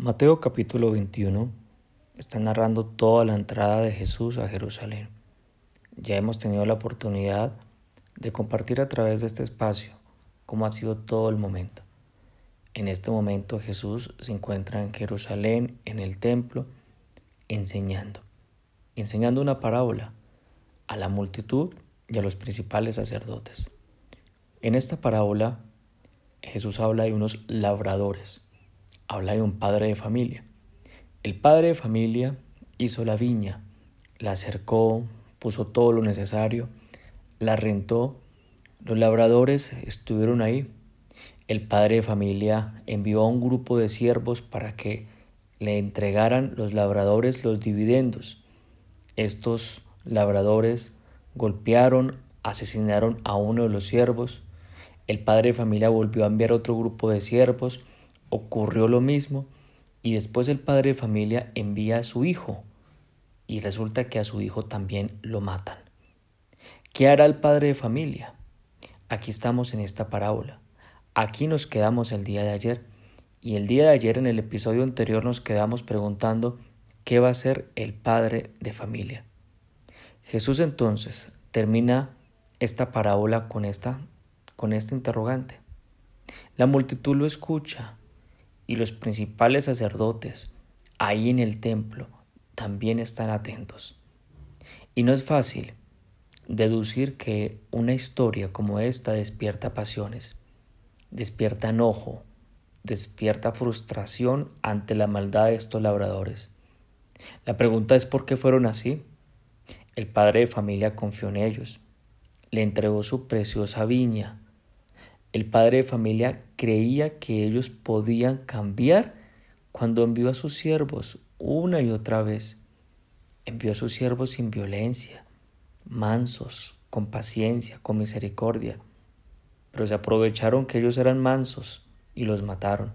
Mateo capítulo 21 está narrando toda la entrada de Jesús a Jerusalén. Ya hemos tenido la oportunidad de compartir a través de este espacio cómo ha sido todo el momento. En este momento Jesús se encuentra en Jerusalén, en el templo, enseñando, enseñando una parábola a la multitud y a los principales sacerdotes. En esta parábola Jesús habla de unos labradores habla de un padre de familia. El padre de familia hizo la viña, la cercó, puso todo lo necesario, la rentó. Los labradores estuvieron ahí. El padre de familia envió a un grupo de siervos para que le entregaran los labradores los dividendos. Estos labradores golpearon, asesinaron a uno de los siervos. El padre de familia volvió a enviar otro grupo de siervos ocurrió lo mismo y después el padre de familia envía a su hijo y resulta que a su hijo también lo matan. ¿Qué hará el padre de familia? Aquí estamos en esta parábola. Aquí nos quedamos el día de ayer y el día de ayer en el episodio anterior nos quedamos preguntando qué va a ser el padre de familia. Jesús entonces termina esta parábola con esta con este interrogante. La multitud lo escucha y los principales sacerdotes ahí en el templo también están atentos. Y no es fácil deducir que una historia como esta despierta pasiones, despierta enojo, despierta frustración ante la maldad de estos labradores. La pregunta es por qué fueron así. El padre de familia confió en ellos, le entregó su preciosa viña, el padre de familia creía que ellos podían cambiar cuando envió a sus siervos una y otra vez. Envió a sus siervos sin violencia, mansos, con paciencia, con misericordia. Pero se aprovecharon que ellos eran mansos y los mataron.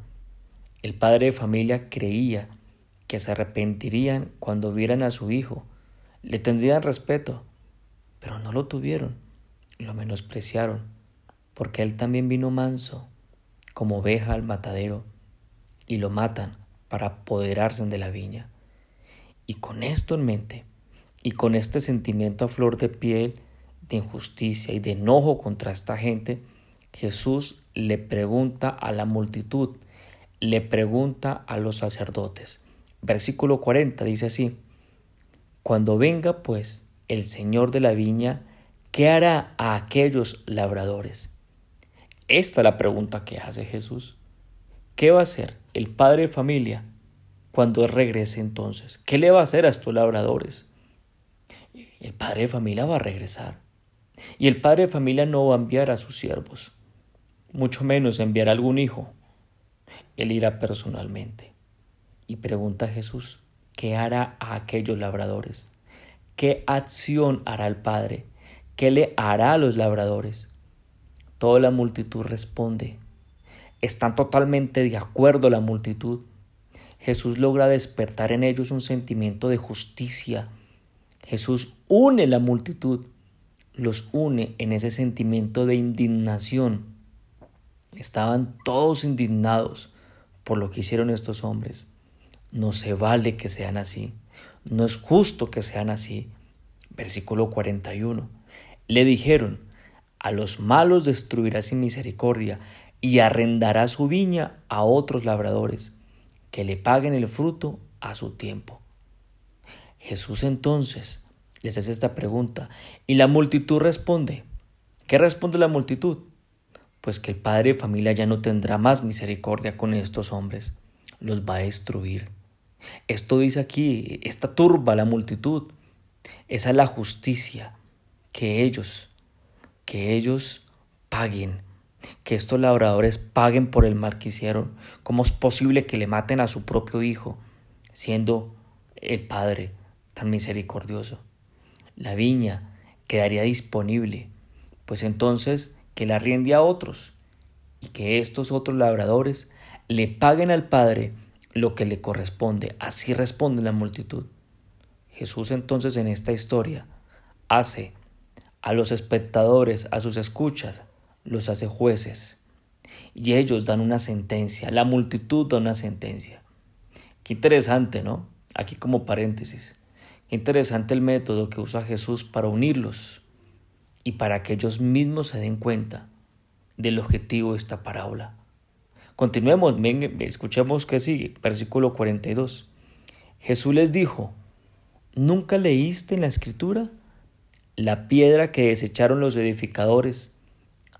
El padre de familia creía que se arrepentirían cuando vieran a su hijo, le tendrían respeto, pero no lo tuvieron, lo menospreciaron porque él también vino manso, como oveja al matadero, y lo matan para apoderarse de la viña. Y con esto en mente, y con este sentimiento a flor de piel de injusticia y de enojo contra esta gente, Jesús le pregunta a la multitud, le pregunta a los sacerdotes. Versículo 40 dice así, Cuando venga pues el Señor de la viña, ¿qué hará a aquellos labradores? Esta es la pregunta que hace Jesús. ¿Qué va a hacer el padre de familia cuando regrese entonces? ¿Qué le va a hacer a estos labradores? El padre de familia va a regresar. Y el padre de familia no va a enviar a sus siervos, mucho menos enviar a algún hijo. Él irá personalmente. Y pregunta Jesús, ¿qué hará a aquellos labradores? ¿Qué acción hará el Padre? ¿Qué le hará a los labradores? Toda la multitud responde. Están totalmente de acuerdo la multitud. Jesús logra despertar en ellos un sentimiento de justicia. Jesús une la multitud, los une en ese sentimiento de indignación. Estaban todos indignados por lo que hicieron estos hombres. No se vale que sean así. No es justo que sean así. Versículo 41. Le dijeron, a los malos destruirá sin misericordia y arrendará su viña a otros labradores, que le paguen el fruto a su tiempo. Jesús entonces les hace esta pregunta y la multitud responde. ¿Qué responde la multitud? Pues que el padre de familia ya no tendrá más misericordia con estos hombres, los va a destruir. Esto dice aquí, esta turba la multitud. Esa es la justicia que ellos que ellos paguen, que estos labradores paguen por el mal que hicieron. ¿Cómo es posible que le maten a su propio hijo, siendo el Padre tan misericordioso? La viña quedaría disponible, pues entonces que la riende a otros y que estos otros labradores le paguen al Padre lo que le corresponde. Así responde la multitud. Jesús entonces en esta historia hace a los espectadores, a sus escuchas, los hace jueces. Y ellos dan una sentencia, la multitud da una sentencia. Qué interesante, ¿no? Aquí como paréntesis. Qué interesante el método que usa Jesús para unirlos y para que ellos mismos se den cuenta del objetivo de esta parábola. Continuemos, escuchemos qué sigue, versículo 42. Jesús les dijo, ¿nunca leíste en la escritura? La piedra que desecharon los edificadores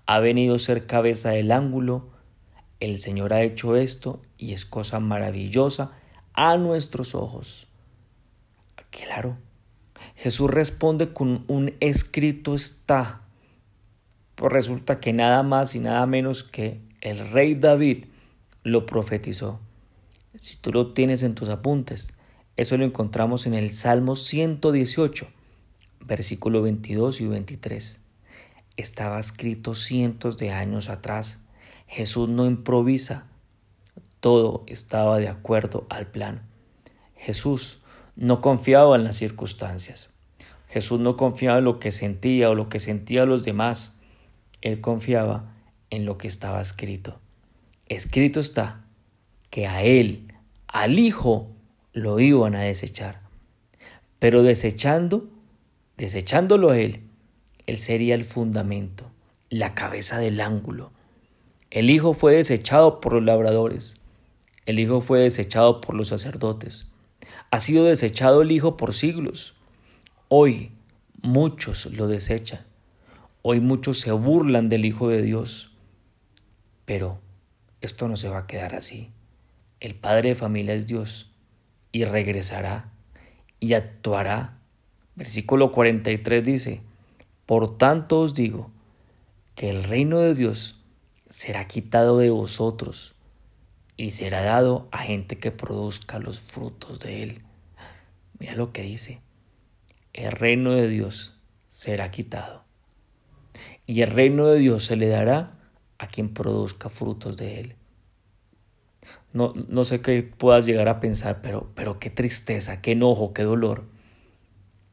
ha venido a ser cabeza del ángulo. El Señor ha hecho esto y es cosa maravillosa a nuestros ojos. Claro, Jesús responde con un escrito está. Pues resulta que nada más y nada menos que el rey David lo profetizó. Si tú lo tienes en tus apuntes, eso lo encontramos en el Salmo 118, versículo 22 y 23. Estaba escrito cientos de años atrás. Jesús no improvisa. Todo estaba de acuerdo al plan. Jesús no confiaba en las circunstancias. Jesús no confiaba en lo que sentía o lo que sentían los demás. Él confiaba en lo que estaba escrito. Escrito está que a él, al Hijo, lo iban a desechar. Pero desechando, desechándolo a él, él sería el fundamento, la cabeza del ángulo. El Hijo fue desechado por los labradores. El Hijo fue desechado por los sacerdotes. Ha sido desechado el Hijo por siglos. Hoy muchos lo desechan. Hoy muchos se burlan del Hijo de Dios. Pero esto no se va a quedar así. El Padre de familia es Dios y regresará y actuará. Versículo 43 dice, Por tanto os digo que el reino de Dios será quitado de vosotros y será dado a gente que produzca los frutos de él. Mira lo que dice. El reino de Dios será quitado. Y el reino de Dios se le dará a quien produzca frutos de él. No, no sé qué puedas llegar a pensar, pero, pero qué tristeza, qué enojo, qué dolor.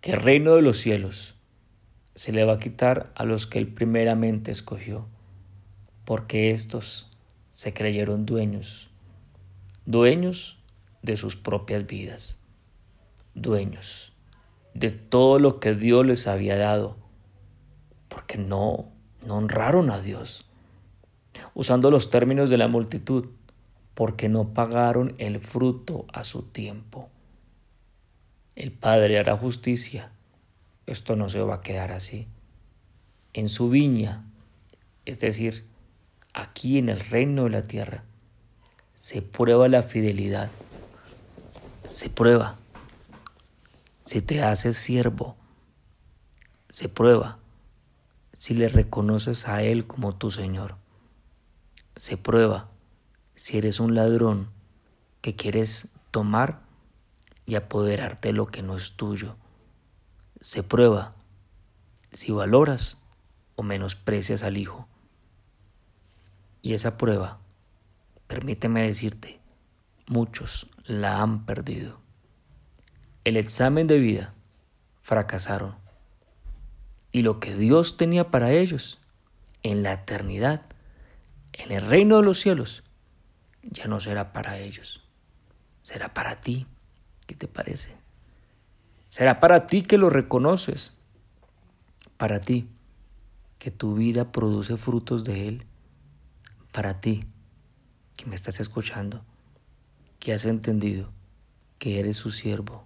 Que el reino de los cielos se le va a quitar a los que él primeramente escogió, porque estos se creyeron dueños dueños de sus propias vidas, dueños de todo lo que Dios les había dado, porque no, no honraron a Dios, usando los términos de la multitud, porque no pagaron el fruto a su tiempo. El Padre hará justicia. Esto no se va a quedar así. En su viña, es decir, aquí en el reino de la tierra, se prueba la fidelidad. Se prueba. Si te haces siervo, se prueba. Si le reconoces a Él como tu Señor, se prueba. Si eres un ladrón que quieres tomar y apoderarte de lo que no es tuyo, se prueba. Si valoras o menosprecias al Hijo. Y esa prueba permíteme decirte, muchos la han perdido. El examen de vida fracasaron. Y lo que Dios tenía para ellos en la eternidad, en el reino de los cielos, ya no será para ellos. Será para ti. ¿Qué te parece? Será para ti que lo reconoces. Para ti que tu vida produce frutos de Él. Para ti que me estás escuchando, que has entendido que eres su siervo,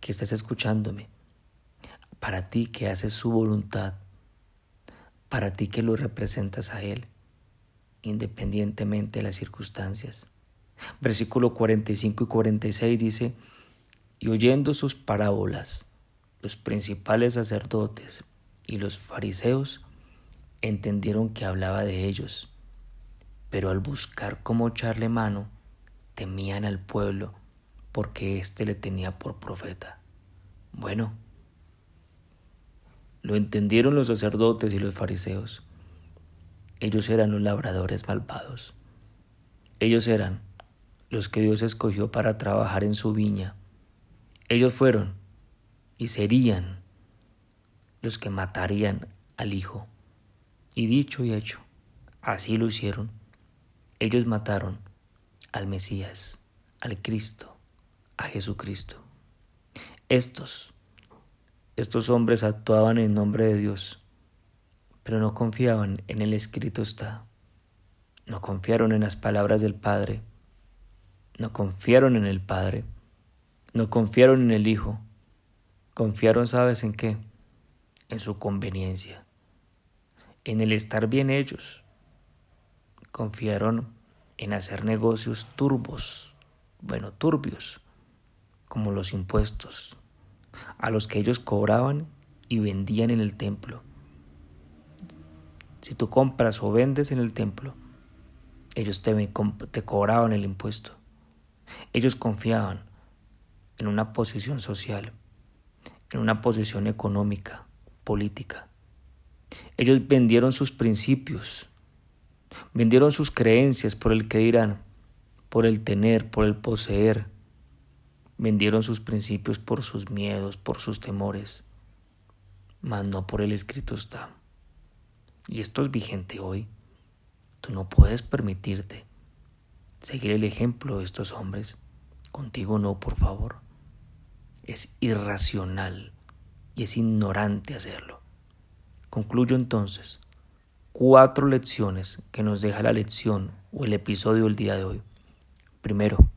que estás escuchándome, para ti que haces su voluntad, para ti que lo representas a Él, independientemente de las circunstancias. Versículo 45 y 46 dice, y oyendo sus parábolas, los principales sacerdotes y los fariseos entendieron que hablaba de ellos pero al buscar cómo echarle mano, temían al pueblo porque éste le tenía por profeta. Bueno, lo entendieron los sacerdotes y los fariseos. Ellos eran los labradores malvados. Ellos eran los que Dios escogió para trabajar en su viña. Ellos fueron y serían los que matarían al Hijo. Y dicho y hecho, así lo hicieron ellos mataron al Mesías, al Cristo, a Jesucristo. Estos, estos hombres actuaban en nombre de Dios, pero no confiaban en el escrito está. No confiaron en las palabras del Padre. No confiaron en el Padre. No confiaron en el Hijo. Confiaron, ¿sabes en qué? En su conveniencia. En el estar bien ellos. Confiaron en hacer negocios turbos, bueno, turbios, como los impuestos, a los que ellos cobraban y vendían en el templo. Si tú compras o vendes en el templo, ellos te, cobraban el impuesto. Ellos confiaban en una posición social, en una posición económica, política. Ellos vendieron sus principios, vendieron sus creencias por el que dirán, por el tener, por el poseer. Vendieron sus principios por sus miedos, por sus temores, mas no por el escrito está. Y esto es vigente hoy. Tú no puedes permitirte seguir el ejemplo de estos hombres. Contigo no, por favor. Es irracional y es ignorante hacerlo. Concluyo entonces cuatro lecciones que nos deja la lección o el episodio del día de hoy. Primero,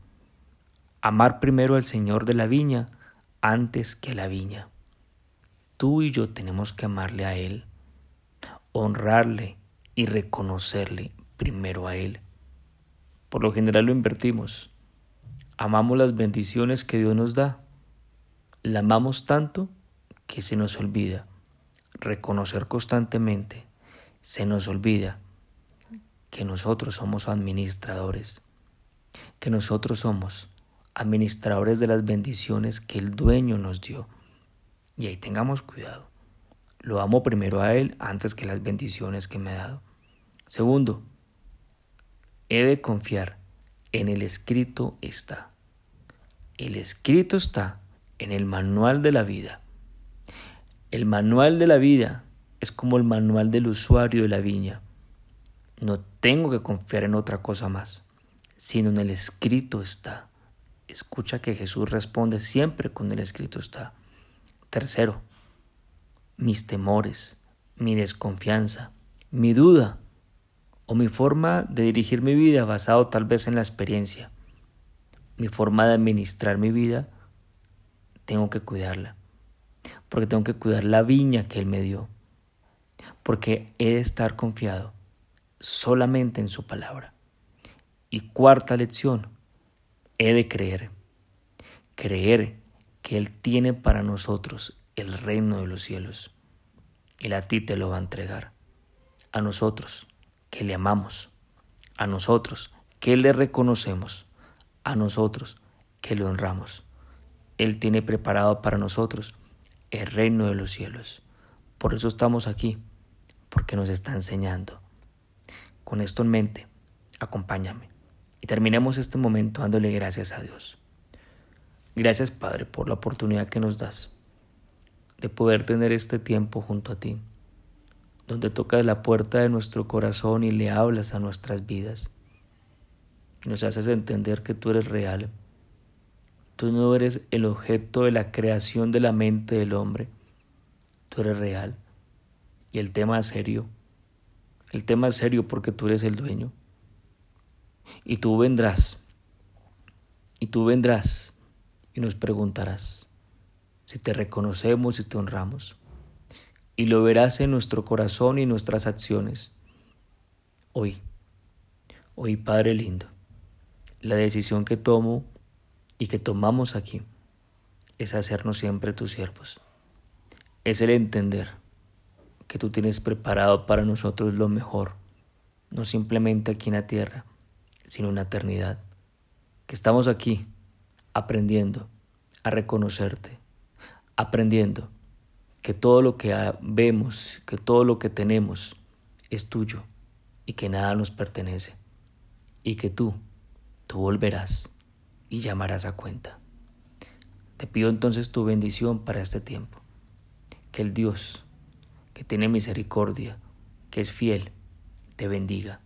amar primero al Señor de la viña antes que la viña. Tú y yo tenemos que amarle a Él, honrarle y reconocerle primero a Él. Por lo general lo invertimos. Amamos las bendiciones que Dios nos da. La amamos tanto que se nos olvida reconocer constantemente, se nos olvida que nosotros somos administradores, que nosotros somos administradores de las bendiciones que el dueño nos dio. Y ahí tengamos cuidado. Lo amo primero a Él antes que las bendiciones que me ha dado. Segundo, he de confiar en el escrito está. El escrito está en el manual de la vida. El manual de la vida es como el manual del usuario de la viña. No tengo que confiar en otra cosa más, sino en el escrito está. Escucha que Jesús responde siempre con el escrito está. Tercero, mis temores, mi desconfianza, mi duda o mi forma de dirigir mi vida basado tal vez en la experiencia, mi forma de administrar mi vida, tengo que cuidarla, porque tengo que cuidar la viña que Él me dio, porque he de estar confiado solamente en su palabra. Y cuarta lección, he de creer, creer que Él tiene para nosotros el reino de los cielos. Él a ti te lo va a entregar, a nosotros que le amamos, a nosotros que le reconocemos, a nosotros que le honramos. Él tiene preparado para nosotros el reino de los cielos. Por eso estamos aquí, porque nos está enseñando. Con esto en mente, acompáñame y terminemos este momento dándole gracias a Dios. Gracias Padre por la oportunidad que nos das de poder tener este tiempo junto a ti donde tocas la puerta de nuestro corazón y le hablas a nuestras vidas. Y nos haces entender que tú eres real. Tú no eres el objeto de la creación de la mente del hombre. Tú eres real. Y el tema es serio. El tema es serio porque tú eres el dueño. Y tú vendrás. Y tú vendrás y nos preguntarás si te reconocemos y te honramos y lo verás en nuestro corazón y nuestras acciones. Hoy, hoy Padre lindo, la decisión que tomo y que tomamos aquí es hacernos siempre tus siervos. Es el entender que tú tienes preparado para nosotros lo mejor, no simplemente aquí en la tierra, sino en la eternidad. Que estamos aquí aprendiendo a reconocerte, aprendiendo que todo lo que vemos, que todo lo que tenemos es tuyo y que nada nos pertenece y que tú, tú volverás y llamarás a cuenta. Te pido entonces tu bendición para este tiempo. Que el Dios, que tiene misericordia, que es fiel, te bendiga.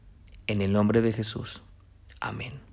En el nombre de Jesús. Amén.